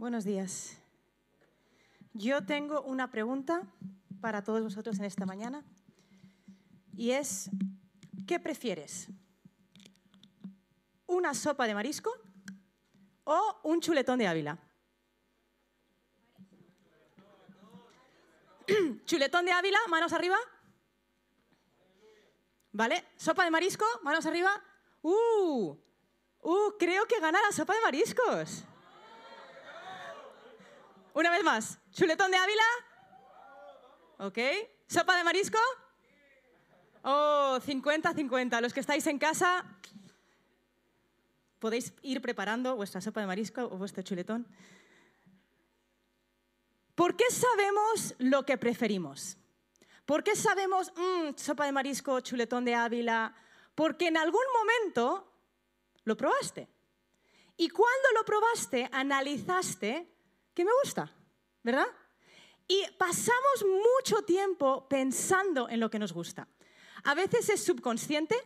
Buenos días. Yo tengo una pregunta para todos vosotros en esta mañana y es, ¿qué prefieres? ¿Una sopa de marisco o un chuletón de Ávila? chuletón de Ávila, manos arriba. ¿Vale? Sopa de marisco, manos arriba. ¡Uh! ¡Uh! Creo que gana la sopa de mariscos. Una vez más. ¿Chuletón de Ávila? ¿Ok? ¿Sopa de marisco? Oh, 50-50. Los que estáis en casa, podéis ir preparando vuestra sopa de marisco o vuestro chuletón. ¿Por qué sabemos lo que preferimos? ¿Por qué sabemos mmm, sopa de marisco, chuletón de Ávila? Porque en algún momento lo probaste. Y cuando lo probaste, analizaste que me gusta, ¿verdad? Y pasamos mucho tiempo pensando en lo que nos gusta. A veces es subconsciente,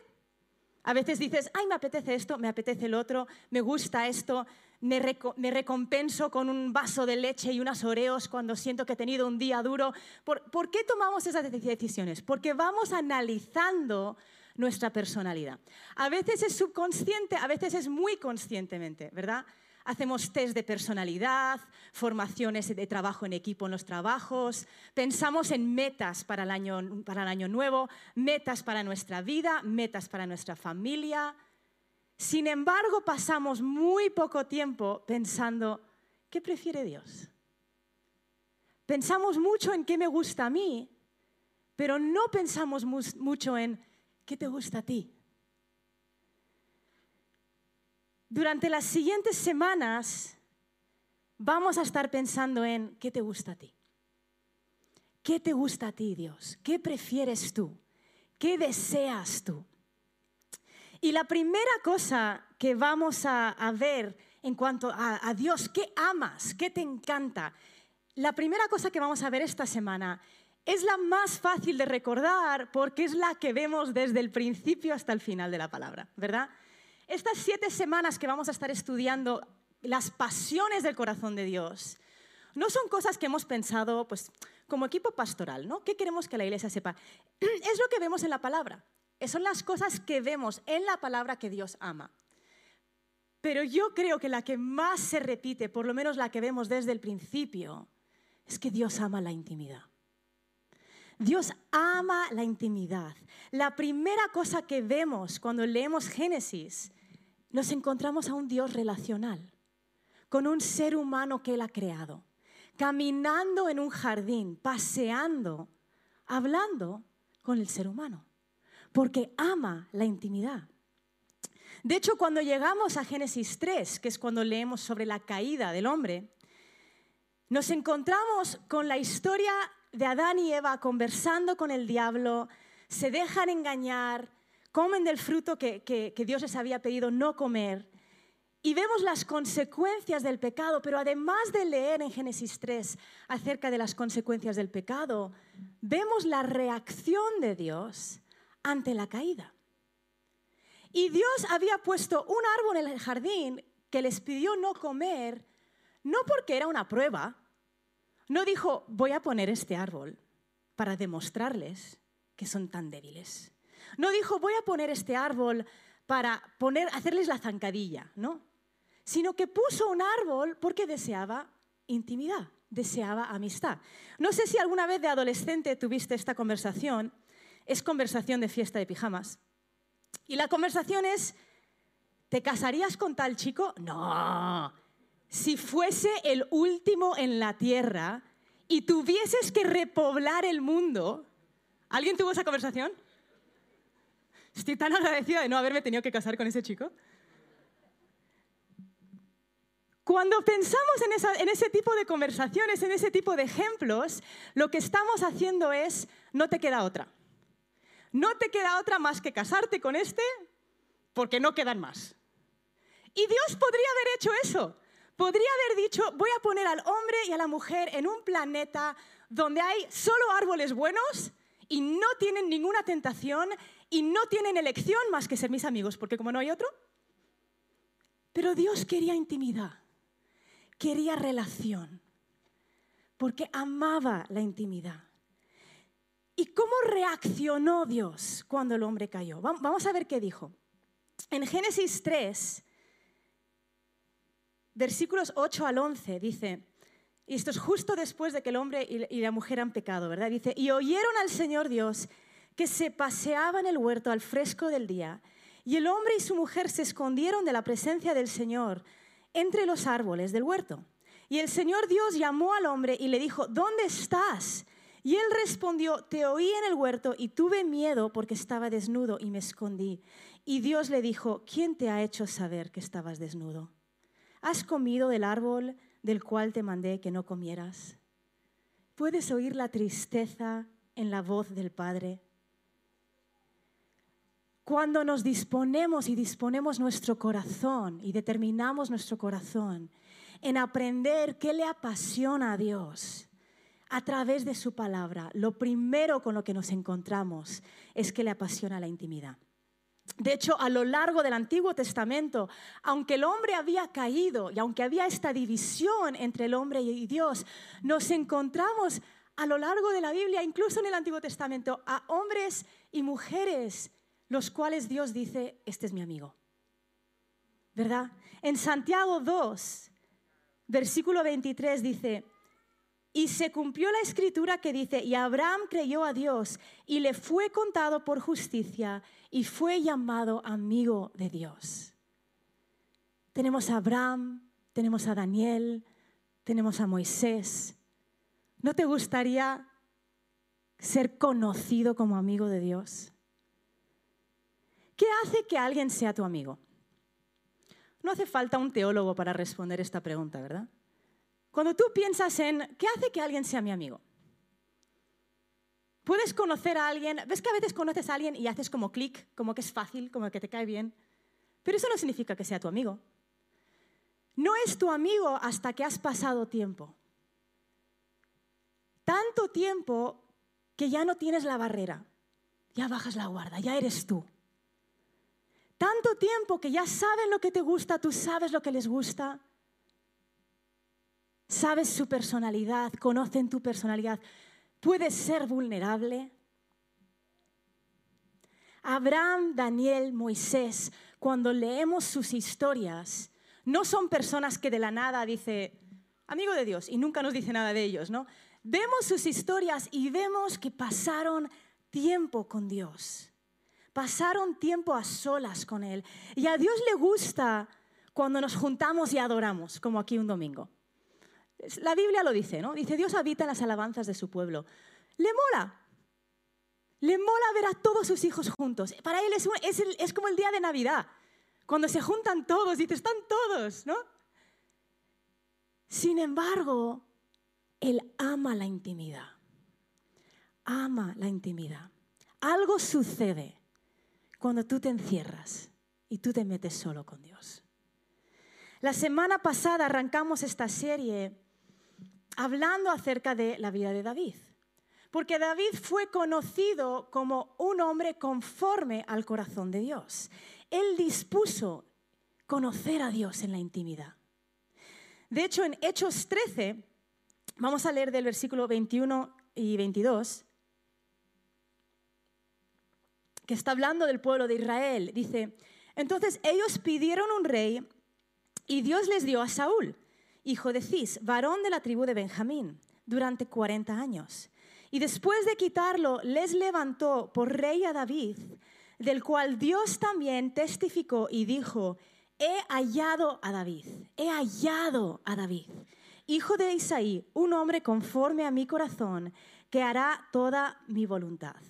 a veces dices, ay, me apetece esto, me apetece el otro, me gusta esto, me, recompenso con un vaso de leche y unas oreos cuando siento que he tenido un día duro. ¿Por qué tomamos esas decisiones? Porque vamos analizando nuestra personalidad. A veces es subconsciente, a veces es muy conscientemente, ¿verdad? Hacemos test de personalidad, formaciones de trabajo en equipo en los trabajos, pensamos en metas para el año, para el año nuevo, metas para nuestra vida, metas para nuestra familia. Sin embargo, pasamos muy poco tiempo pensando, ¿qué prefiere Dios? Pensamos mucho en qué me gusta a mí, pero no pensamos mucho en qué te gusta a ti. Durante las siguientes semanas vamos a estar pensando en qué te gusta a ti. ¿Qué te gusta a ti, Dios? ¿Qué prefieres tú? ¿Qué deseas tú? Y la primera cosa que vamos a, ver en cuanto a, Dios, ¿qué amas? ¿Qué te encanta? La primera cosa que vamos a ver esta semana es la más fácil de recordar porque es la que vemos desde el principio hasta el final de la palabra, ¿verdad? Estas siete semanas que vamos a estar estudiando las pasiones del corazón de Dios, no son cosas que hemos pensado pues, como equipo pastoral, ¿no? ¿Qué queremos que la iglesia sepa? Es lo que vemos en la palabra. Son las cosas que vemos en la palabra que Dios ama. Pero yo creo que la que más se repite, por lo menos la que vemos desde el principio, es que Dios ama la intimidad. Dios ama la intimidad. La primera cosa que vemos cuando leemos Génesis nos encontramos a un Dios relacional, con un ser humano que Él ha creado, caminando en un jardín, paseando, hablando con el ser humano, porque ama la intimidad. De hecho, cuando llegamos a Génesis 3, que es cuando leemos sobre la caída del hombre, nos encontramos con la historia de Adán y Eva conversando con el diablo, se dejan engañar, comen del fruto que, Dios les había pedido no comer. Y vemos las consecuencias del pecado, pero además de leer en Génesis 3 acerca de las consecuencias del pecado, vemos la reacción de Dios ante la caída. Y Dios había puesto un árbol en el jardín que les pidió no comer, no porque era una prueba, no dijo, voy a poner este árbol para demostrarles que son tan débiles. No dijo, voy a poner este árbol para poner, hacerles la zancadilla, ¿no? Sino que puso un árbol porque deseaba intimidad, deseaba amistad. No sé si alguna vez de adolescente tuviste esta conversación, es conversación de fiesta de pijamas. Y la conversación es, ¿te casarías con tal chico? No. Si fuese el último en la tierra y tuvieses que repoblar el mundo, ¿alguien tuvo esa conversación? Estoy tan agradecida de no haberme tenido que casar con ese chico. Cuando pensamos en, ese tipo de conversaciones, en ese tipo de ejemplos, lo que estamos haciendo es, no te queda otra. No te queda otra más que casarte con este, porque no quedan más. Y Dios podría haber hecho eso. Podría haber dicho, voy a poner al hombre y a la mujer en un planeta donde hay solo árboles buenos y no tienen ninguna tentación y no tienen elección más que ser mis amigos, porque como no hay otro. Pero Dios quería intimidad. quería relación, porque amaba la intimidad. ¿Y cómo reaccionó Dios cuando el hombre cayó? Vamos a ver qué dijo. En Génesis 3, versículos 8 al 11, dice, y esto es justo después de que el hombre y la mujer han pecado, ¿verdad? Dice, y oyeron al Señor Dios que se paseaba en el huerto al fresco del día, y el hombre y su mujer se escondieron de la presencia del Señor entre los árboles del huerto. Y el Señor Dios llamó al hombre y le dijo, ¿dónde estás? Y él respondió, te oí en el huerto y tuve miedo porque estaba desnudo y me escondí. Y Dios le dijo, ¿quién te ha hecho saber que estabas desnudo? ¿Has comido del árbol del cual te mandé que no comieras? ¿Puedes oír la tristeza en la voz del Padre? Cuando nos disponemos y disponemos nuestro corazón y determinamos nuestro corazón en aprender qué le apasiona a Dios a través de su palabra, lo primero con lo que nos encontramos es que le apasiona la intimidad. De hecho, a lo largo del Antiguo Testamento, aunque el hombre había caído y aunque había esta división entre el hombre y Dios, nos encontramos a lo largo de la Biblia, incluso en el Antiguo Testamento, a hombres y mujeres los cuales Dios dice, este es mi amigo. ¿Verdad? En Santiago 2, versículo 23 dice, y se cumplió la escritura que dice, y Abraham creyó a Dios y le fue contado por justicia y fue llamado amigo de Dios. Tenemos a Abraham, tenemos a Daniel, tenemos a Moisés. ¿No te gustaría ser conocido como amigo de Dios? ¿Qué hace que alguien sea tu amigo? No hace falta un teólogo para responder esta pregunta, ¿verdad? Cuando tú piensas en, ¿qué hace que alguien sea mi amigo? Puedes conocer a alguien, ves que a veces conoces a alguien y haces como clic, como que es fácil, como que te cae bien, pero eso no significa que sea tu amigo. No es tu amigo hasta que has pasado tiempo. Tanto tiempo que ya no tienes la barrera, ya bajas la guarda, ya eres tú. Tanto tiempo que ya saben lo que te gusta, tú sabes lo que les gusta. Sabes su personalidad, conocen tu personalidad. Puedes ser vulnerable. Abraham, Daniel, Moisés, cuando leemos sus historias, no son personas que de la nada dice, amigo de Dios, y nunca nos dice nada de ellos, ¿no? Vemos sus historias y vemos que pasaron tiempo con Dios pasaron tiempo a solas con Él. Y a Dios le gusta cuando nos juntamos y adoramos, como aquí un domingo. La Biblia lo dice, ¿no? Dice, Dios habita en las alabanzas de su pueblo. Le mola. Le mola ver a todos sus hijos juntos. Para Él es, es como el día de Navidad, cuando se juntan todos, dice, están todos, ¿no? Sin embargo, Él ama la intimidad. Ama la intimidad. Algo sucede cuando tú te encierras y tú te metes solo con Dios. La semana pasada arrancamos esta serie hablando acerca de la vida de David, porque David fue conocido como un hombre conforme al corazón de Dios. Él dispuso conocer a Dios en la intimidad. De hecho, en Hechos 13, vamos a leer del versículo 21 y 22, que está hablando del pueblo de Israel. Dice, entonces ellos pidieron un rey y Dios les dio a Saúl, hijo de Cis, varón de la tribu de Benjamín, durante 40 años. Y después de quitarlo, les levantó por rey a David, del cual Dios también testificó y dijo, he hallado a David, he hallado a David, hijo de Isaí, un hombre conforme a mi corazón, que hará toda mi voluntad.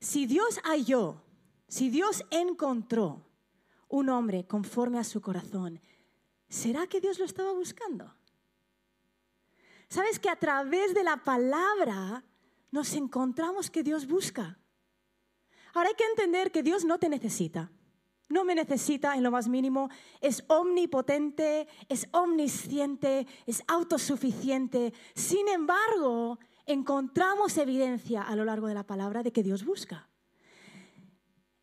Si Dios halló, si Dios encontró un hombre conforme a su corazón, ¿será que Dios lo estaba buscando? ¿Sabes que a través de la palabra nos encontramos que Dios busca? Ahora hay que entender que Dios no te necesita. No me necesita en lo más mínimo. Es omnipotente, es omnisciente, es autosuficiente. Sin embargo, encontramos evidencia a lo largo de la palabra de que Dios busca.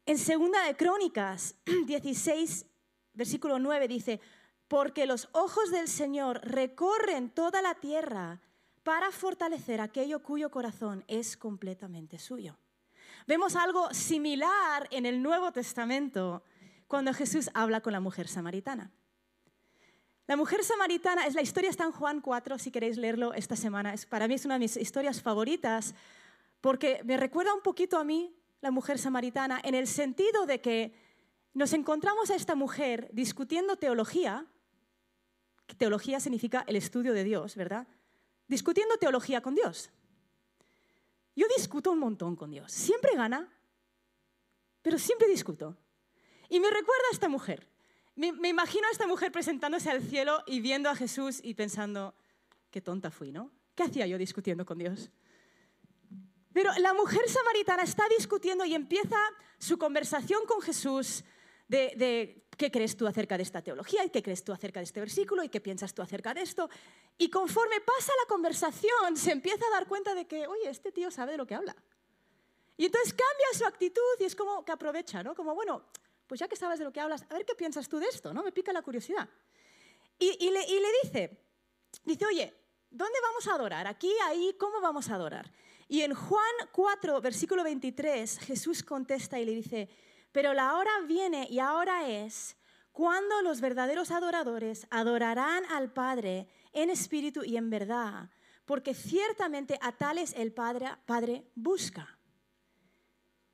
En segunda de Crónicas 16, versículo 9 dice, porque los ojos del Señor recorren toda la tierra para fortalecer aquello cuyo corazón es completamente suyo. Vemos algo similar en el Nuevo Testamento cuando Jesús habla con la mujer samaritana. La mujer samaritana, es la historia está en Juan 4, si queréis leerlo esta semana. Para mí es una de mis historias favoritas porque me recuerda un poquito a mí, la mujer samaritana, en el sentido de que nos encontramos a esta mujer discutiendo teología, teología significa el estudio de Dios, ¿verdad? Discutiendo teología con Dios. Yo discuto un montón con Dios, siempre gana, pero siempre discuto. Y me recuerda a esta mujer. Me, imagino a esta mujer presentándose al cielo y viendo a Jesús y pensando, qué tonta fui, ¿no? ¿Qué hacía yo discutiendo con Dios? Pero la mujer samaritana está discutiendo y empieza su conversación con Jesús de, qué crees tú acerca de esta teología y qué crees tú acerca de este versículo y qué piensas tú acerca de esto. Y conforme pasa la conversación, se empieza a dar cuenta de que, oye, este tío sabe de lo que habla. Y entonces cambia su actitud y es como que aprovecha, ¿no? Como, bueno, pues ya que sabes de lo que hablas, a ver qué piensas tú de esto, ¿no? Me pica la curiosidad. Y, le, y le dice, dice, oye, ¿dónde vamos a adorar? Aquí, ahí, ¿cómo vamos a adorar? Y en Juan 4, versículo 23, Jesús contesta y le dice, pero la hora viene y ahora es cuando los verdaderos adoradores adorarán al Padre en espíritu y en verdad, porque ciertamente a tales el Padre, busca.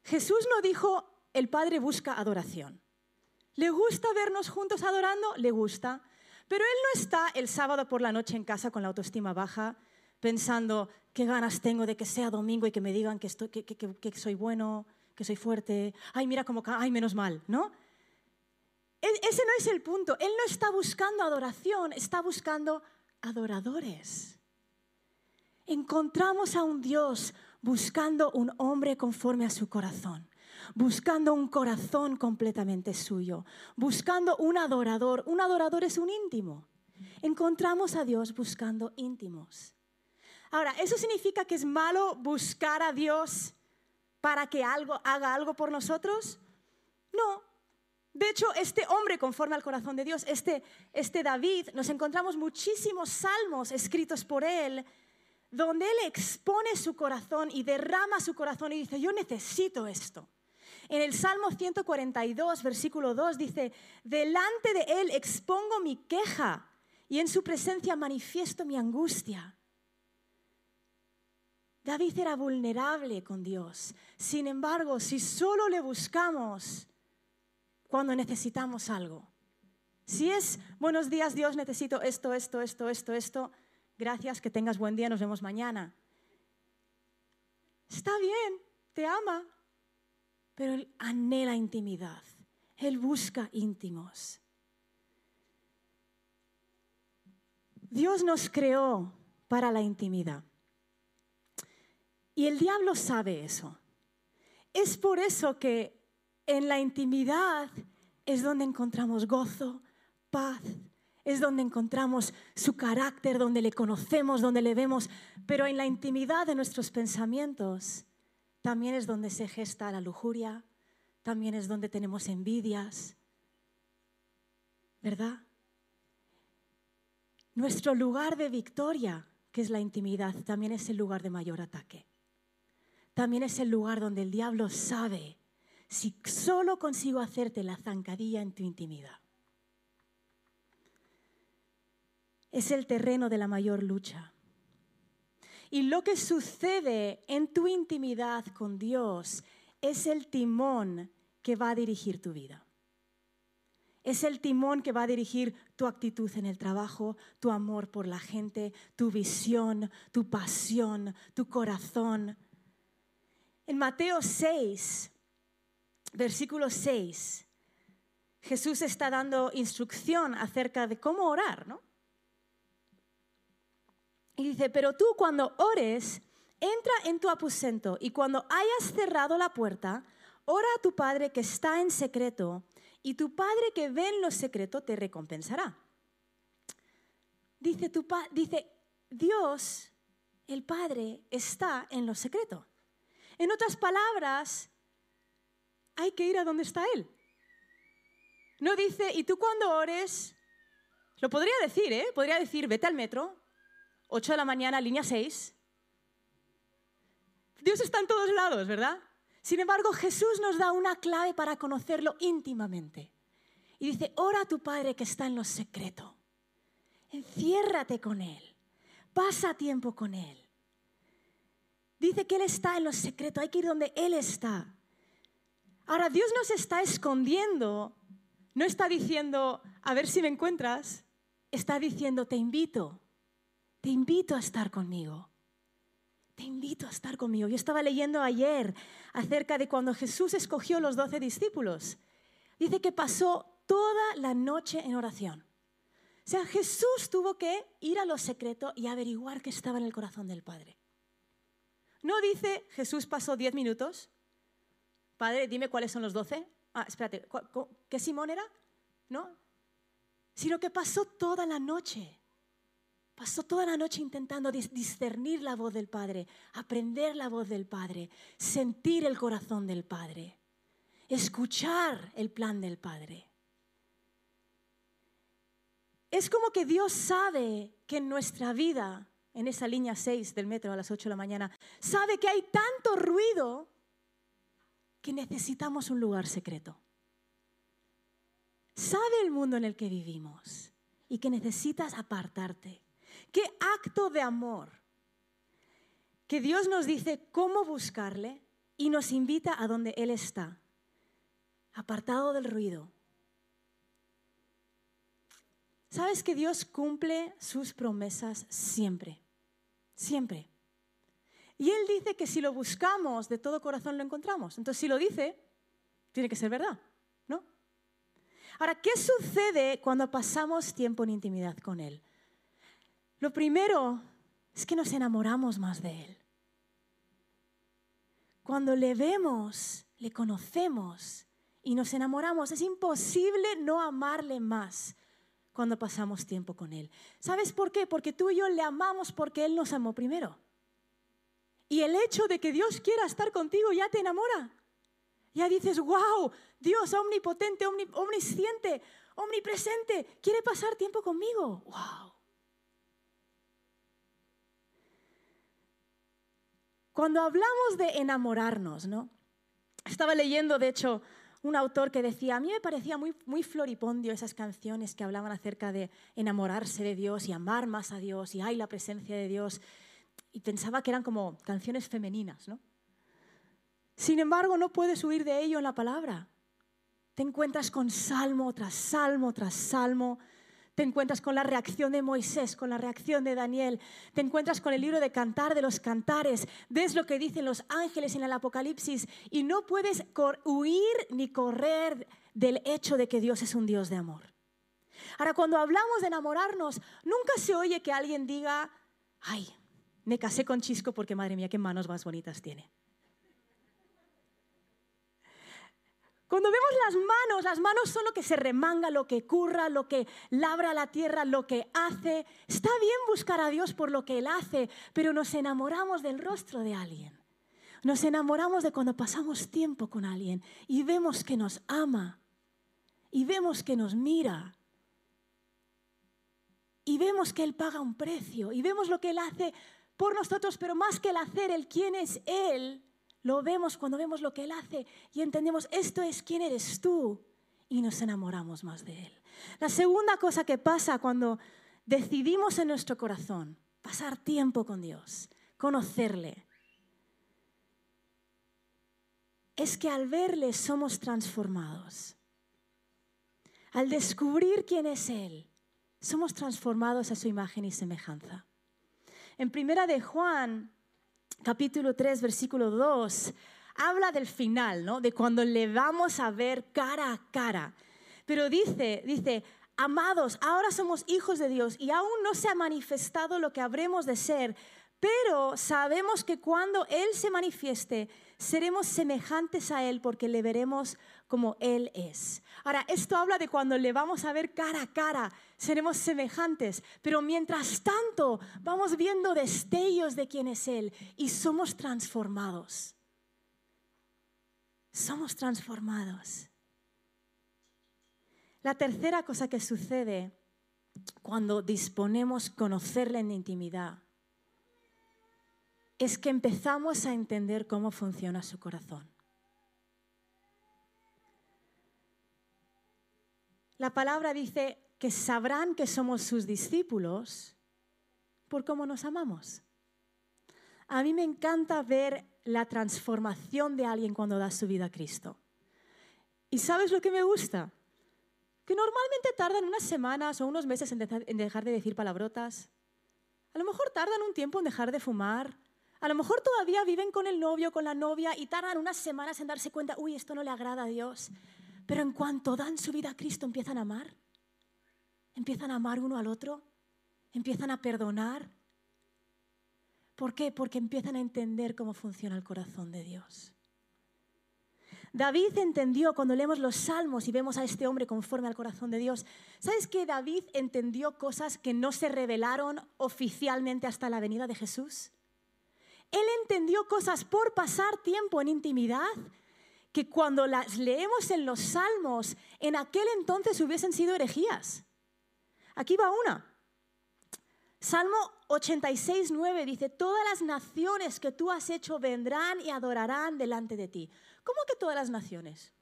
Jesús no dijo, el Padre busca adoración. ¿Le gusta vernos juntos adorando? Le gusta. Pero Él no está el sábado por la noche en casa con la autoestima baja, pensando, qué ganas tengo de que sea domingo y que me digan que, estoy, que, que, soy bueno, que soy fuerte. Ay, mira cómo, ay, menos mal, ¿no? E, ese no es el punto. Él no está buscando adoración, está buscando adoradores. Encontramos a un Dios buscando un hombre conforme a su corazón buscando un corazón completamente suyo, buscando un adorador. Un adorador es un íntimo. Encontramos a Dios buscando íntimos. Ahora, ¿eso significa que es malo buscar a Dios para que algo, haga algo por nosotros? No. De hecho, este hombre conforme al corazón de Dios, este, este David, nos encontramos muchísimos salmos escritos por él, donde él expone su corazón y derrama su corazón y dice, yo necesito esto. En el Salmo 142, versículo 2 dice, delante de Él expongo mi queja y en su presencia manifiesto mi angustia. David era vulnerable con Dios. Sin embargo, si solo le buscamos cuando necesitamos algo, si es buenos días Dios, necesito esto, esto, esto, esto, esto, gracias, que tengas buen día, nos vemos mañana. Está bien, te ama, pero Él anhela intimidad. Él busca íntimos. Dios nos creó para la intimidad. Y el diablo sabe eso. Es por eso que en la intimidad es donde encontramos gozo, paz, es donde encontramos su carácter, donde le conocemos, donde le vemos, pero en la intimidad de nuestros pensamientos también es donde se gesta la lujuria, también es donde tenemos envidias, ¿verdad? Nuestro lugar de victoria, que es la intimidad, también es el lugar de mayor ataque. También es el lugar donde el diablo sabe si solo consigo hacerte la zancadilla en tu intimidad. Es el terreno de la mayor lucha. Y lo que sucede en tu intimidad con Dios es el timón que va a dirigir tu vida. Es el timón que va a dirigir tu actitud en el trabajo, tu amor por la gente, tu visión, tu pasión, tu corazón. En Mateo 6, versículo 6, Jesús está dando instrucción acerca de cómo orar, ¿no? Y dice, pero tú cuando ores, entra en tu aposento y cuando hayas cerrado la puerta, ora a tu Padre que está en secreto y tu Padre que ve en lo secreto te recompensará. Dice, tu dice Dios, el Padre, está en lo secreto. En otras palabras, hay que ir a donde está Él. No dice, y tú cuando ores, Lo podría decir, ¿eh? Podría decir, vete al metro, 8 de la mañana, línea 6. Dios está en todos lados, ¿verdad? Sin embargo, Jesús nos da una clave para conocerlo íntimamente. Y dice, ora a tu Padre que está en lo secreto. Enciérrate con Él. Pasa tiempo con Él. Dice que Él está en lo secreto. Hay que ir donde Él está. Ahora, Dios no se está escondiendo. No está diciendo, a ver si me encuentras. Está diciendo, te invito. Te invito a estar conmigo. Te invito a estar conmigo. Yo estaba leyendo ayer acerca de cuando Jesús escogió los doce discípulos. Dice que pasó toda la noche en oración. O sea, Jesús tuvo que ir a lo secreto y averiguar qué estaba en el corazón del Padre. No dice Jesús pasó diez minutos. Padre, dime cuáles son los doce. Ah, espérate, ¿qué Simón era? ¿No? Sino que pasó toda la noche. Pasó toda la noche intentando discernir la voz del Padre, aprender la voz del Padre, sentir el corazón del Padre, escuchar el plan del Padre. Es como que Dios sabe que en nuestra vida, en esa línea 6 del metro a las 8 de la mañana, sabe que hay tanto ruido que necesitamos un lugar secreto. Sabe el mundo en el que vivimos y que necesitas apartarte. Qué acto de amor. Que Dios nos dice cómo buscarle y nos invita a donde Él está, apartado del ruido, ¿Sabes que Dios cumple sus promesas siempre? Siempre. Y Él dice que si lo buscamos de todo corazón lo encontramos. Entonces, si lo dice, tiene que ser verdad, ¿no? Ahora, ¿qué sucede cuando pasamos tiempo en intimidad con Él? Lo primero es que nos enamoramos más de Él. Cuando le vemos, le conocemos y nos enamoramos, es imposible no amarle más cuando pasamos tiempo con Él. ¿Sabes por qué? Porque tú y yo le amamos porque Él nos amó primero. Y el hecho de que Dios quiera estar contigo ya te enamora. Ya dices, wow, Dios omnipotente, omnisciente, omnipresente, quiere pasar tiempo conmigo. Wow. Cuando hablamos de enamorarnos, ¿no? Estaba leyendo, de hecho, un autor que decía, a mí me parecía muy, muy floripondio esas canciones que hablaban acerca de enamorarse de Dios y amar más a Dios y hay la presencia de Dios. Y pensaba que eran como canciones femeninas, ¿no? Sin embargo, no puedes huir de ello en la palabra. Te encuentras con salmo tras salmo tras salmo te encuentras con la reacción de Moisés, con la reacción de Daniel, te encuentras con el libro de cantar de los cantares, ves lo que dicen los ángeles en el Apocalipsis y no puedes huir ni correr del hecho de que Dios es un Dios de amor. Ahora, cuando hablamos de enamorarnos, nunca se oye que alguien diga, ay, me casé con Chisco porque madre mía, qué manos más bonitas tiene. Cuando vemos las manos, las manos son lo que se remanga, lo que curra, lo que labra la tierra, lo que hace. Está bien buscar a Dios por lo que Él hace, pero nos enamoramos del rostro de alguien. Nos enamoramos de cuando pasamos tiempo con alguien y vemos que nos ama y vemos que nos mira y vemos que Él paga un precio y vemos lo que Él hace por nosotros, pero más que el hacer, el quién es Él, lo vemos cuando vemos lo que Él hace y entendemos, esto es quién eres tú y nos enamoramos más de Él. La segunda cosa que pasa cuando decidimos en nuestro corazón pasar tiempo con Dios, conocerle, es que al verle somos transformados. Al descubrir quién es Él, somos transformados a su imagen y semejanza. En primera de Juan capítulo 3, versículo 2, habla del final, ¿no? De cuando le vamos a ver cara a cara. Pero dice, dice, amados, ahora somos hijos de Dios y aún no se ha manifestado lo que habremos de ser, pero sabemos que cuando Él se manifieste, seremos semejantes a Él porque le veremos como Él es. Ahora, esto habla de cuando le vamos a ver cara a cara, seremos semejantes, pero mientras tanto vamos viendo destellos de quién es Él y somos transformados. Somos transformados. La tercera cosa que sucede cuando disponemos conocerle en intimidad es que empezamos a entender cómo funciona su corazón. La palabra dice que sabrán que somos sus discípulos por cómo nos amamos. A mí me encanta ver la transformación de alguien cuando da su vida a Cristo. ¿Y sabes lo que me gusta? Que normalmente tardan unas semanas o unos meses en dejar de decir palabrotas. A lo mejor tardan un tiempo en dejar de fumar. A lo mejor todavía viven con el novio, con la novia y tardan unas semanas en darse cuenta, uy, esto no le agrada a Dios. Pero en cuanto dan su vida a Cristo empiezan a amar. Empiezan a amar uno al otro. Empiezan a perdonar. ¿Por qué? Porque empiezan a entender cómo funciona el corazón de Dios. David entendió cuando leemos los salmos y vemos a este hombre conforme al corazón de Dios. ¿Sabes que David entendió cosas que no se revelaron oficialmente hasta la venida de Jesús? Él entendió cosas por pasar tiempo en intimidad que cuando las leemos en los salmos en aquel entonces hubiesen sido herejías. Aquí va una. Salmo 86, 9 dice, todas las naciones que tú has hecho vendrán y adorarán delante de ti. ¿Cómo que todas las naciones?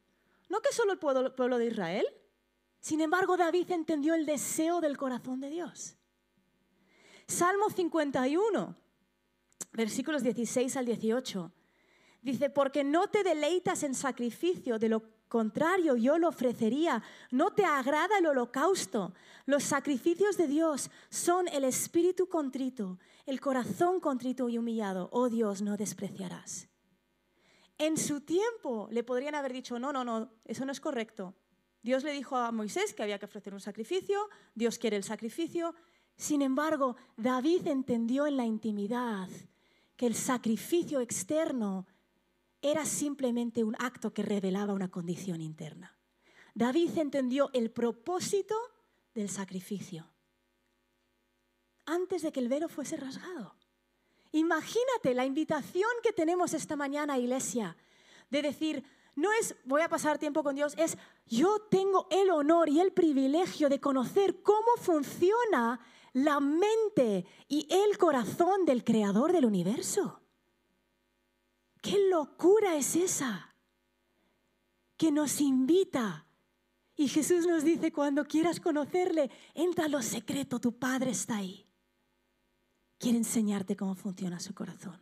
¿No que solo el pueblo, de Israel? Sin embargo, David entendió el deseo del corazón de Dios. Salmo 51, versículos 16 al 18. Dice, porque no te deleitas en sacrificio, de lo contrario yo lo ofrecería. No te agrada el holocausto. Los sacrificios de Dios son el espíritu contrito, el corazón contrito y humillado. Oh Dios, no despreciarás. En su tiempo le podrían haber dicho, no, no, no, eso no es correcto. Dios le dijo a Moisés que había que ofrecer un sacrificio, Dios quiere el sacrificio. Sin embargo, David entendió en la intimidad que el sacrificio externo era simplemente un acto que revelaba una condición interna. David entendió el propósito del sacrificio antes de que el velo fuese rasgado. Imagínate la invitación que tenemos esta mañana, iglesia, de decir, no es voy a pasar tiempo con Dios, es yo tengo el honor y el privilegio de conocer cómo funciona la mente y el corazón del creador del universo. ¿Qué locura es esa? Que nos invita. Y Jesús nos dice, cuando quieras conocerle, entra a lo secreto, tu Padre está ahí quiere enseñarte cómo funciona su corazón.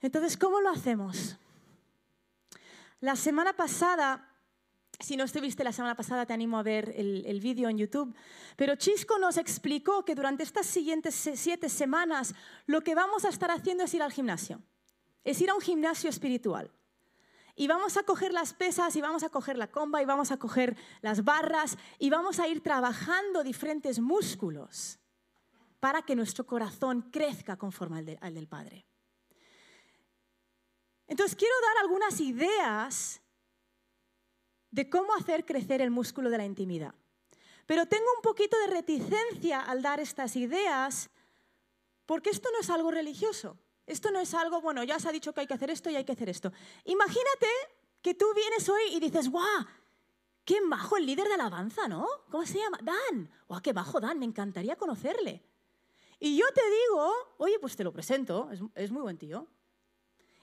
Entonces, ¿cómo lo hacemos? La semana pasada, si no estuviste la semana pasada, te animo a ver el, vídeo en YouTube, pero Chisco nos explicó que durante estas siguientes siete semanas lo que vamos a estar haciendo es ir al gimnasio, es ir a un gimnasio espiritual. Y vamos a coger las pesas y vamos a coger la comba y vamos a coger las barras y vamos a ir trabajando diferentes músculos para que nuestro corazón crezca conforme al, del Padre. Entonces quiero dar algunas ideas de cómo hacer crecer el músculo de la intimidad. Pero tengo un poquito de reticencia al dar estas ideas porque esto no es algo religioso. Esto no es algo, bueno, ya se ha dicho que hay que hacer esto y hay que hacer esto. Imagínate que tú vienes hoy y dices, ¡guau! ¡Qué bajo el líder de alabanza, ¿no? ¿Cómo se llama? Dan. ¡Guau, qué bajo Dan! Me encantaría conocerle. Y yo te digo, oye, pues te lo presento, es, muy buen tío.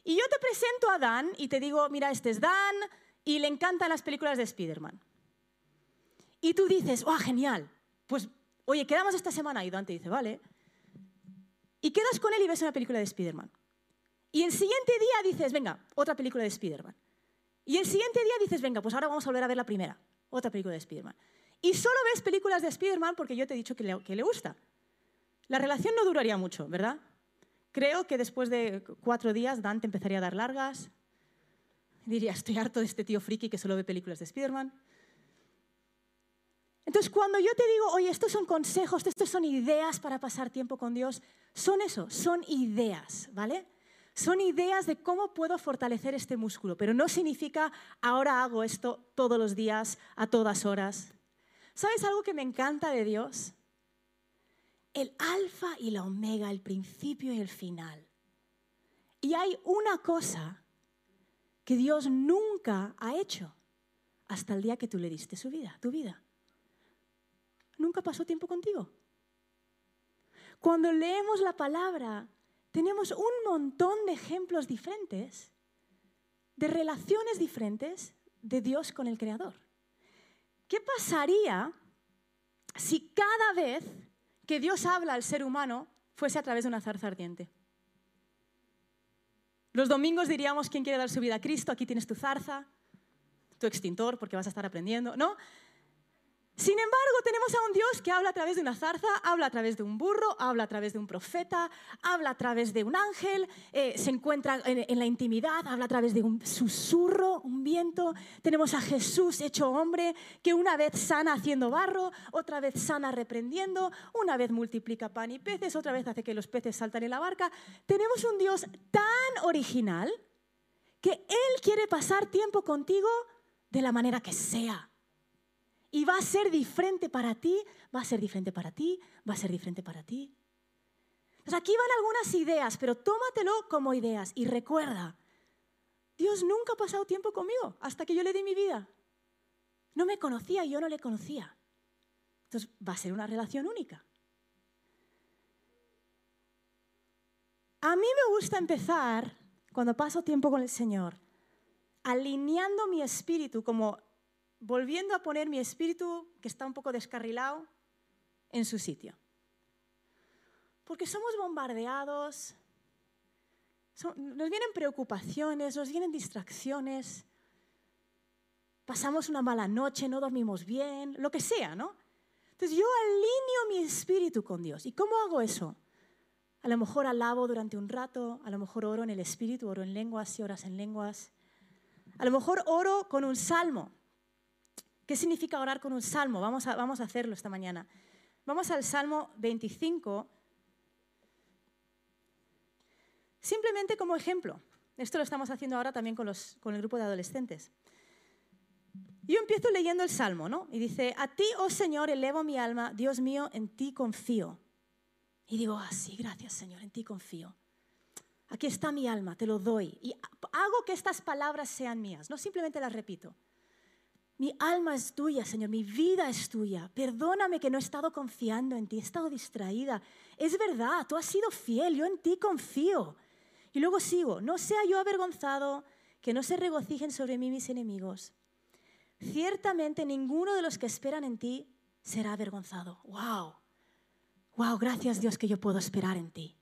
Y yo te presento a Dan y te digo, mira, este es Dan y le encantan las películas de Spider-Man. Y tú dices, ¡oh, genial! Pues, oye, quedamos esta semana y Dan te dice, vale. Y quedas con él y ves una película de Spider-Man. Y el siguiente día dices, venga, otra película de Spider-Man. Y el siguiente día dices, venga, pues ahora vamos a volver a ver la primera, otra película de Spider-Man. Y solo ves películas de Spider-Man porque yo te he dicho que le, que le gusta. La relación no duraría mucho, ¿verdad? Creo que después de cuatro días Dante empezaría a dar largas. Diría, estoy harto de este tío friki que solo ve películas de Spider-Man. Entonces, cuando yo te digo, oye, estos son consejos, estos son ideas para pasar tiempo con Dios, son eso, son ideas, ¿vale? Son ideas de cómo puedo fortalecer este músculo, pero no significa ahora hago esto todos los días, a todas horas. ¿Sabes algo que me encanta de Dios? el alfa y la omega, el principio y el final. Y hay una cosa que Dios nunca ha hecho hasta el día que tú le diste su vida, tu vida. nunca pasó tiempo contigo. Cuando leemos la palabra, tenemos un montón de ejemplos diferentes, de relaciones diferentes de Dios con el Creador. ¿Qué pasaría si cada vez que Dios habla al ser humano fuese a través de una zarza ardiente? Los domingos diríamos, ¿quién quiere dar su vida a Cristo? Aquí tienes tu zarza, tu extintor, porque vas a estar aprendiendo, ¿no? Sin embargo, tenemos a un Dios que habla a través de una zarza, habla a través de un burro, habla a través de un profeta, habla a través de un ángel, eh, se encuentra en, la intimidad, habla a través de un susurro, un viento. Tenemos a Jesús hecho hombre que una vez sana haciendo barro, otra vez sana reprendiendo, una vez multiplica pan y peces, otra vez hace que los peces saltan en la barca. Tenemos un Dios tan original que Él quiere pasar tiempo contigo de la manera que sea y va a ser diferente para ti, va a ser diferente para ti, va a ser diferente para ti. Entonces aquí van algunas ideas, pero tómatelo como ideas y recuerda, Dios nunca ha pasado tiempo conmigo hasta que yo le di mi vida. No me conocía y yo no le conocía. Entonces va a ser una relación única. A mí me gusta empezar, cuando paso tiempo con el Señor, alineando mi espíritu como volviendo a poner mi espíritu, que está un poco descarrilado, en su sitio. Porque somos bombardeados, nos vienen preocupaciones, nos vienen distracciones, pasamos una mala noche, no dormimos bien, lo que sea, ¿no? Entonces yo alineo mi espíritu con Dios. ¿Y cómo hago eso? A lo mejor alabo durante un rato, a lo mejor oro en el espíritu, oro en lenguas y horas en lenguas. A lo mejor oro con un salmo. ¿Qué significa orar con un salmo? Vamos a, vamos a hacerlo esta mañana. Vamos al Salmo 25. Simplemente como ejemplo. Esto lo estamos haciendo ahora también con, los, con el grupo de adolescentes. Yo empiezo leyendo el Salmo, ¿no? Y dice, a ti, oh Señor, elevo mi alma, Dios mío, en ti confío. Y digo, ah, sí, gracias Señor, en ti confío. Aquí está mi alma, te lo doy. Y hago que estas palabras sean mías, no simplemente las repito. Mi alma es tuya, Señor, mi vida es tuya. Perdóname que no he estado confiando en ti, he estado distraída. Es verdad, tú has sido fiel, yo en ti confío. Y luego sigo, no sea yo avergonzado, que no se regocijen sobre mí mis enemigos. Ciertamente ninguno de los que esperan en ti será avergonzado. ¡Wow! ¡Wow! Gracias Dios que yo puedo esperar en ti.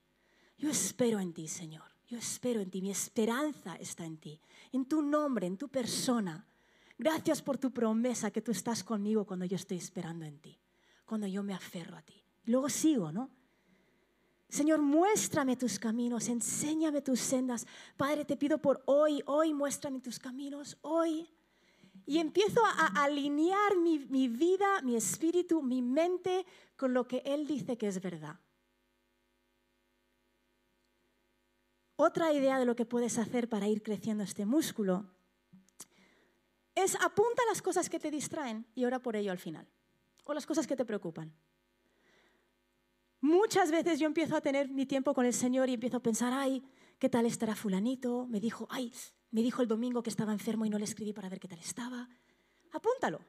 Yo espero en ti, Señor. Yo espero en ti. Mi esperanza está en ti, en tu nombre, en tu persona. Gracias por tu promesa que tú estás conmigo cuando yo estoy esperando en ti, cuando yo me aferro a ti. Luego sigo, ¿no? Señor, muéstrame tus caminos, enséñame tus sendas. Padre, te pido por hoy, hoy muéstrame tus caminos, hoy. Y empiezo a, alinear mi, mi vida, mi espíritu, mi mente con lo que Él dice que es verdad. Otra idea de lo que puedes hacer para ir creciendo este músculo es apunta las cosas que te distraen y ora por ello al final. O las cosas que te preocupan. Muchas veces yo empiezo a tener mi tiempo con el Señor y empiezo a pensar, ay, ¿qué tal estará fulanito? Me dijo, ay, me dijo el domingo que estaba enfermo y no le escribí para ver qué tal estaba. Apúntalo.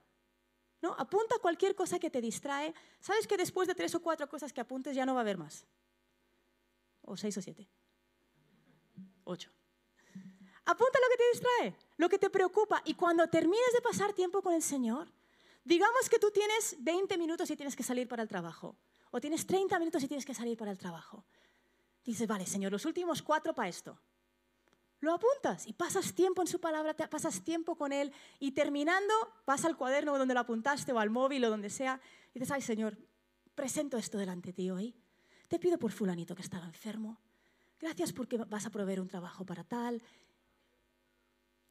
¿no? Apunta cualquier cosa que te distrae. ¿Sabes que después de tres o cuatro cosas que apuntes ya no va a haber más? O seis o siete. Ocho. Apunta lo que te distrae, lo que te preocupa. Y cuando termines de pasar tiempo con el Señor, digamos que tú tienes 20 minutos y tienes que salir para el trabajo. O tienes 30 minutos y tienes que salir para el trabajo. Dices, vale, Señor, los últimos cuatro para esto. Lo apuntas y pasas tiempo en su palabra, pasas tiempo con Él y terminando vas al cuaderno donde lo apuntaste o al móvil o donde sea y dices, ay Señor, presento esto delante de ti hoy. Te pido por fulanito que estaba enfermo. Gracias porque vas a proveer un trabajo para tal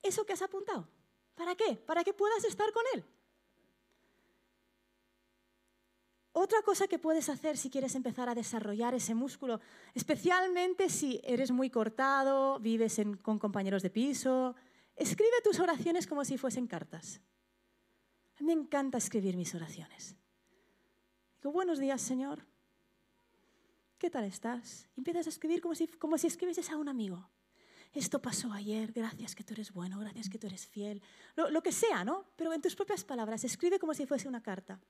eso que has apuntado. ¿Para qué? Para que puedas estar con Él. Otra cosa que puedes hacer si quieres empezar a desarrollar ese músculo, especialmente si eres muy cortado, vives con compañeros de piso, escribe tus oraciones como si fuesen cartas. Me encanta escribir mis oraciones. Digo, buenos días, Señor. ¿Qué tal estás? Empiezas a escribir como si, como si escribieses a un amigo esto pasó ayer, gracias que tú eres bueno, gracias que tú eres fiel, lo, que sea, ¿no? Pero en tus propias palabras, escribe como si fuese una carta.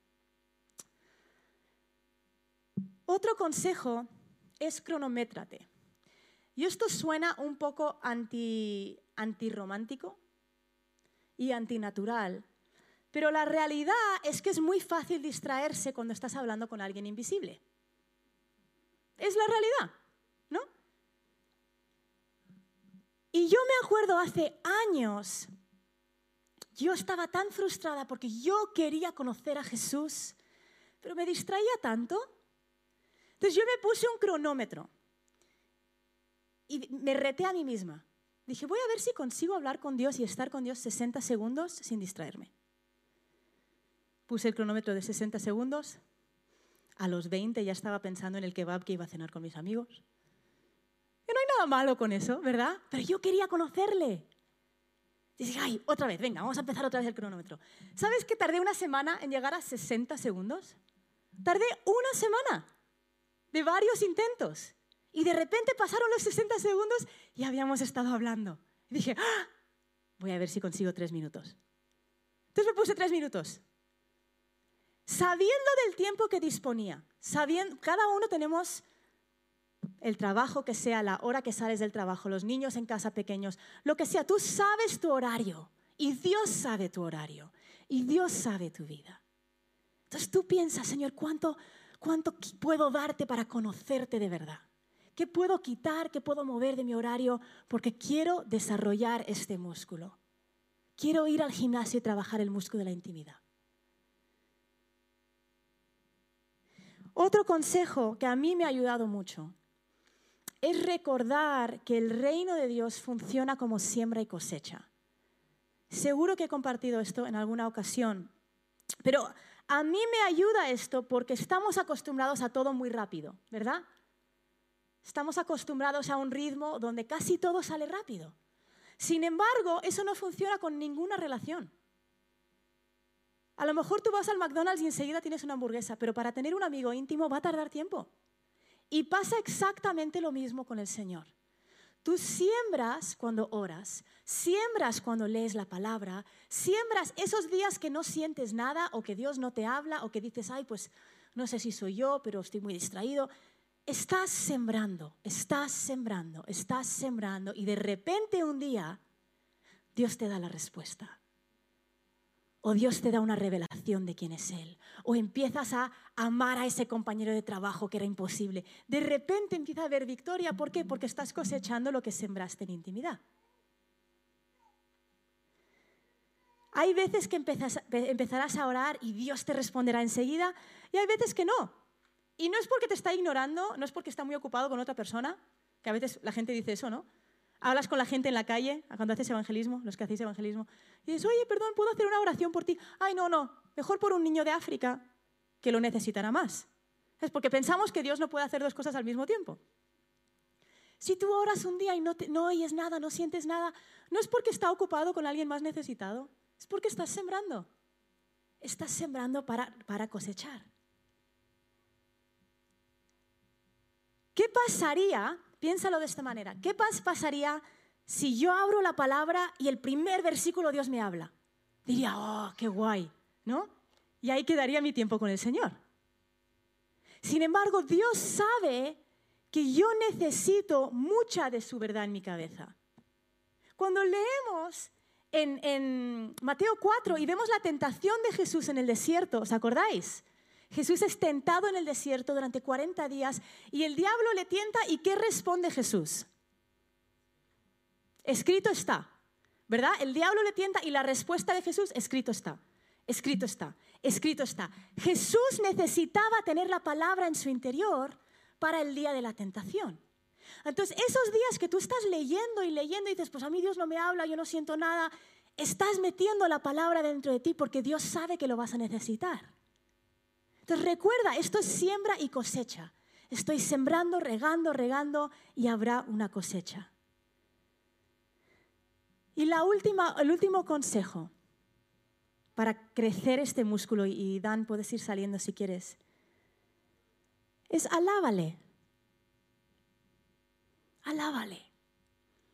Otro consejo es cronométrate. Y esto suena un poco anti, antirromántico y antinatural, pero la realidad es que es muy fácil distraerse cuando estás hablando con alguien invisible. Es la realidad, ¿no? Y yo me acuerdo hace años, yo estaba tan frustrada porque yo quería conocer a Jesús, pero me distraía tanto. Entonces yo me puse un cronómetro y me reté a mí misma. Dije, voy a ver si consigo hablar con Dios y estar con Dios 60 segundos sin distraerme. Puse el cronómetro de 60 segundos. A los 20 ya estaba pensando en el kebab que iba a cenar con mis amigos. Nada malo con eso, ¿verdad? Pero yo quería conocerle. Dije, ay, otra vez, venga, vamos a empezar otra vez el cronómetro. ¿Sabes que tardé una semana en llegar a 60 segundos? Tardé una semana de varios intentos. Y de repente pasaron los 60 segundos y habíamos estado hablando. Y dije, ¡Ah! voy a ver si consigo tres minutos. Entonces me puse tres minutos. Sabiendo del tiempo que disponía, sabiendo, cada uno tenemos el trabajo que sea, la hora que sales del trabajo, los niños en casa pequeños, lo que sea, tú sabes tu horario y Dios sabe tu horario y Dios sabe tu vida. Entonces tú piensas, Señor, ¿cuánto, cuánto puedo darte para conocerte de verdad? ¿Qué puedo quitar? ¿Qué puedo mover de mi horario? Porque quiero desarrollar este músculo. Quiero ir al gimnasio y trabajar el músculo de la intimidad. Otro consejo que a mí me ha ayudado mucho es recordar que el reino de Dios funciona como siembra y cosecha. Seguro que he compartido esto en alguna ocasión, pero a mí me ayuda esto porque estamos acostumbrados a todo muy rápido, ¿verdad? Estamos acostumbrados a un ritmo donde casi todo sale rápido. Sin embargo, eso no funciona con ninguna relación. A lo mejor tú vas al McDonald's y enseguida tienes una hamburguesa, pero para tener un amigo íntimo va a tardar tiempo. Y pasa exactamente lo mismo con el Señor. Tú siembras cuando oras, siembras cuando lees la palabra, siembras esos días que no sientes nada o que Dios no te habla o que dices, ay, pues no sé si soy yo, pero estoy muy distraído. Estás sembrando, estás sembrando, estás sembrando y de repente un día Dios te da la respuesta. O Dios te da una revelación de quién es Él. O empiezas a amar a ese compañero de trabajo que era imposible. De repente empieza a haber victoria. ¿Por qué? Porque estás cosechando lo que sembraste en intimidad. Hay veces que empezarás a orar y Dios te responderá enseguida y hay veces que no. Y no es porque te está ignorando, no es porque está muy ocupado con otra persona, que a veces la gente dice eso, ¿no? Hablas con la gente en la calle, cuando haces evangelismo, los que hacéis evangelismo, y dices, oye, perdón, ¿puedo hacer una oración por ti? Ay, no, no, mejor por un niño de África que lo necesitará más. Es porque pensamos que Dios no puede hacer dos cosas al mismo tiempo. Si tú oras un día y no, no oyes nada, no sientes nada, no es porque está ocupado con alguien más necesitado, es porque estás sembrando. Estás sembrando para, para cosechar. ¿Qué pasaría? Piénsalo de esta manera. ¿Qué pasaría si yo abro la palabra y el primer versículo Dios me habla? Diría, oh, qué guay, ¿no? Y ahí quedaría mi tiempo con el Señor. Sin embargo, Dios sabe que yo necesito mucha de su verdad en mi cabeza. Cuando leemos en, Mateo 4 y vemos la tentación de Jesús en el desierto, ¿os acordáis? Jesús es tentado en el desierto durante 40 días y el diablo le tienta y ¿qué responde Jesús? Escrito está, ¿verdad? El diablo le tienta y la respuesta de Jesús, escrito está, escrito está, escrito está. Jesús necesitaba tener la palabra en su interior para el día de la tentación. Entonces, esos días que tú estás leyendo y leyendo y dices, pues a mí Dios no me habla, yo no siento nada, estás metiendo la palabra dentro de ti porque Dios sabe que lo vas a necesitar. Entonces recuerda, esto es siembra y cosecha. Estoy sembrando, regando, regando y habrá una cosecha. Y la última, el último consejo para crecer este músculo, y Dan, puedes ir saliendo si quieres, es alábale. Alábale.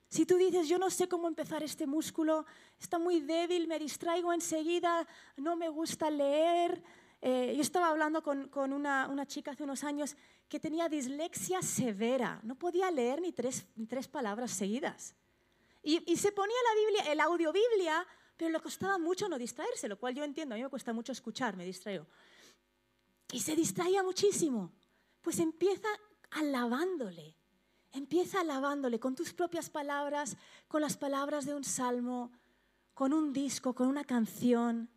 Si tú dices, yo no sé cómo empezar este músculo, está muy débil, me distraigo enseguida, no me gusta leer, Eh, yo estaba hablando con, una, chica hace unos años que tenía dislexia severa, no podía leer ni tres, ni tres palabras seguidas. Y, y, se ponía la Biblia, el audio Biblia, pero le costaba mucho no distraerse, lo cual yo entiendo, a mí me cuesta mucho escuchar, me distraigo. Y se distraía muchísimo. Pues empieza alabándole, empieza alabándole con tus propias palabras, con las palabras de un salmo, con un disco, con una canción.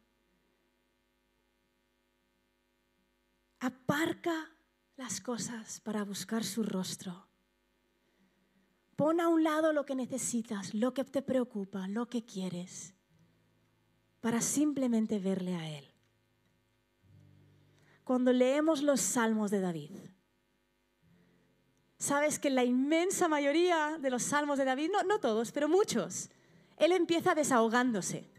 Aparca las cosas para buscar su rostro. Pon a un lado lo que necesitas, lo que te preocupa, lo que quieres, para simplemente verle a Él. Cuando leemos los salmos de David, sabes que la inmensa mayoría de los salmos de David, no, no todos, pero muchos, él empieza desahogándose.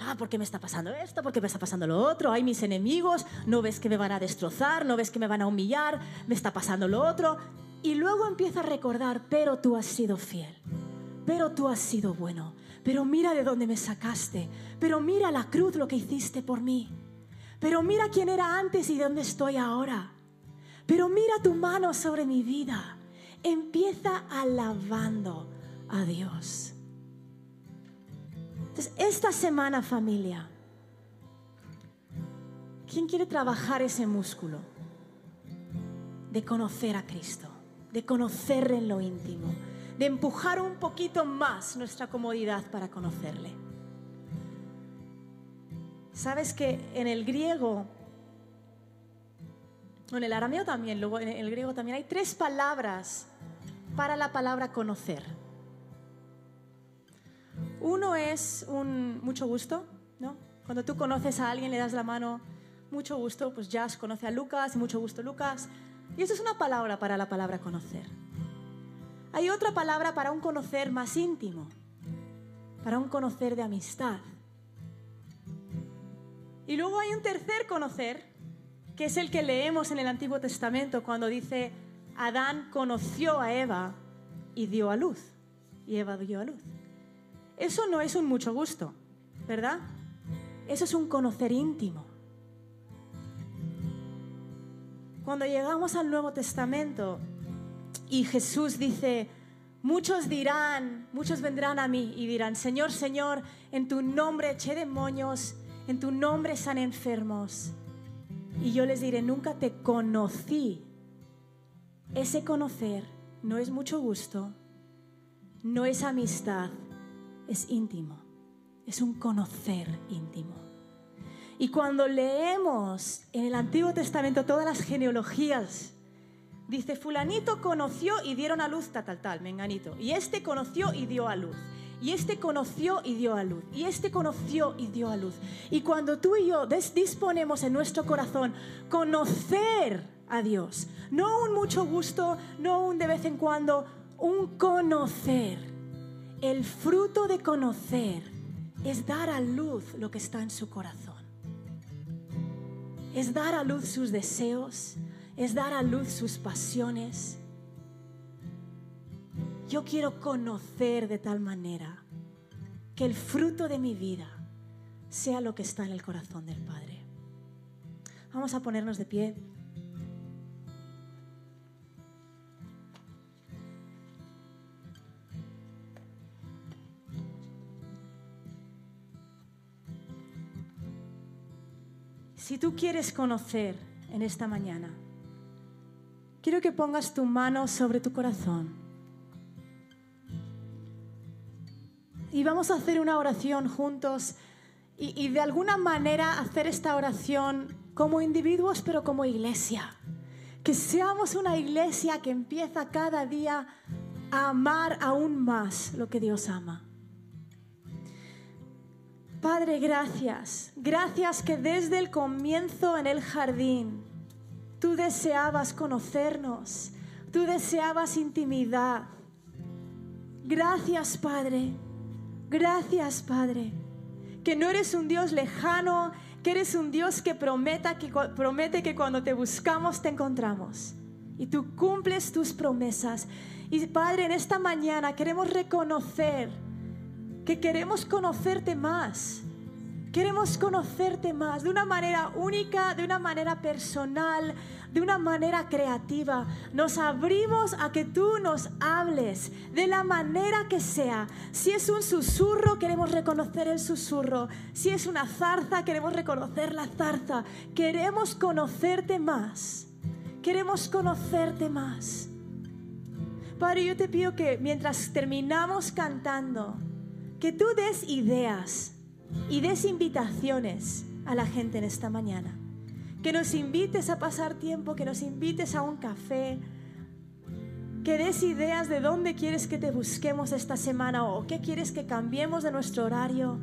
Ah, ¿por qué me está pasando esto? ¿Por qué me está pasando lo otro? Hay mis enemigos, no ves que me van a destrozar, no ves que me van a humillar, me está pasando lo otro. Y luego empieza a recordar, pero tú has sido fiel, pero tú has sido bueno, pero mira de dónde me sacaste, pero mira la cruz lo que hiciste por mí, pero mira quién era antes y dónde estoy ahora, pero mira tu mano sobre mi vida. Empieza alabando a Dios. Entonces, esta semana familia, ¿quién quiere trabajar ese músculo de conocer a Cristo, de conocerle en lo íntimo, de empujar un poquito más nuestra comodidad para conocerle? Sabes que en el griego, en el arameo también, luego en el griego también hay tres palabras para la palabra conocer. Uno es un mucho gusto, ¿no? Cuando tú conoces a alguien, le das la mano, mucho gusto, pues Jazz conoce a Lucas, mucho gusto Lucas. Y eso es una palabra para la palabra conocer. Hay otra palabra para un conocer más íntimo, para un conocer de amistad. Y luego hay un tercer conocer, que es el que leemos en el Antiguo Testamento cuando dice, Adán conoció a Eva y dio a luz. Y Eva dio a luz. Eso no es un mucho gusto, ¿verdad? Eso es un conocer íntimo. Cuando llegamos al Nuevo Testamento y Jesús dice, muchos dirán, muchos vendrán a mí y dirán, Señor, Señor, en tu nombre eché demonios, en tu nombre san enfermos. Y yo les diré, nunca te conocí. Ese conocer no es mucho gusto, no es amistad, es íntimo, es un conocer íntimo. Y cuando leemos en el Antiguo Testamento todas las genealogías, dice, fulanito conoció y dieron a luz tal, tal, tal, menganito. Y este conoció y dio a luz. Y este conoció y dio a luz. Y este conoció y dio a luz. Y cuando tú y yo disponemos en nuestro corazón conocer a Dios, no un mucho gusto, no un de vez en cuando, un conocer el fruto de conocer es dar a luz lo que está en su corazón. Es dar a luz sus deseos, es dar a luz sus pasiones. Yo quiero conocer de tal manera que el fruto de mi vida sea lo que está en el corazón del Padre. Vamos a ponernos de pie. Si tú quieres conocer en esta mañana, quiero que pongas tu mano sobre tu corazón. Y vamos a hacer una oración juntos y, de alguna manera hacer esta oración como individuos, pero como iglesia. Que seamos una iglesia que empieza cada día a amar aún más lo que Dios ama. Padre, gracias. Gracias que desde el comienzo en el jardín tú deseabas conocernos, tú deseabas intimidad. Gracias, Padre. Gracias, Padre. Que no eres un Dios lejano, que eres un Dios que, prometa, que promete que cuando te buscamos te encontramos. Y tú cumples tus promesas. Y Padre, en esta mañana queremos reconocer que queremos conocerte más, Queremos conocerte más de una manera única, de una manera personal, de una manera creativa. Nos abrimos a que tú nos hables de la manera que sea. Si es un susurro, queremos reconocer el susurro. Si es una zarza, queremos reconocer la zarza. Queremos conocerte más. Queremos conocerte más. Padre, yo te pido que mientras terminamos cantando, que tú des ideas y des invitaciones a la gente en esta mañana. Que nos invites a pasar tiempo, que nos invites a un café, que des ideas de dónde quieres que te busquemos esta semana o qué quieres que cambiemos de nuestro horario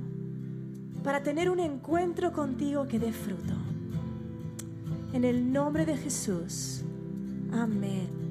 para tener un encuentro contigo que dé fruto. En el nombre de Jesús. Amén.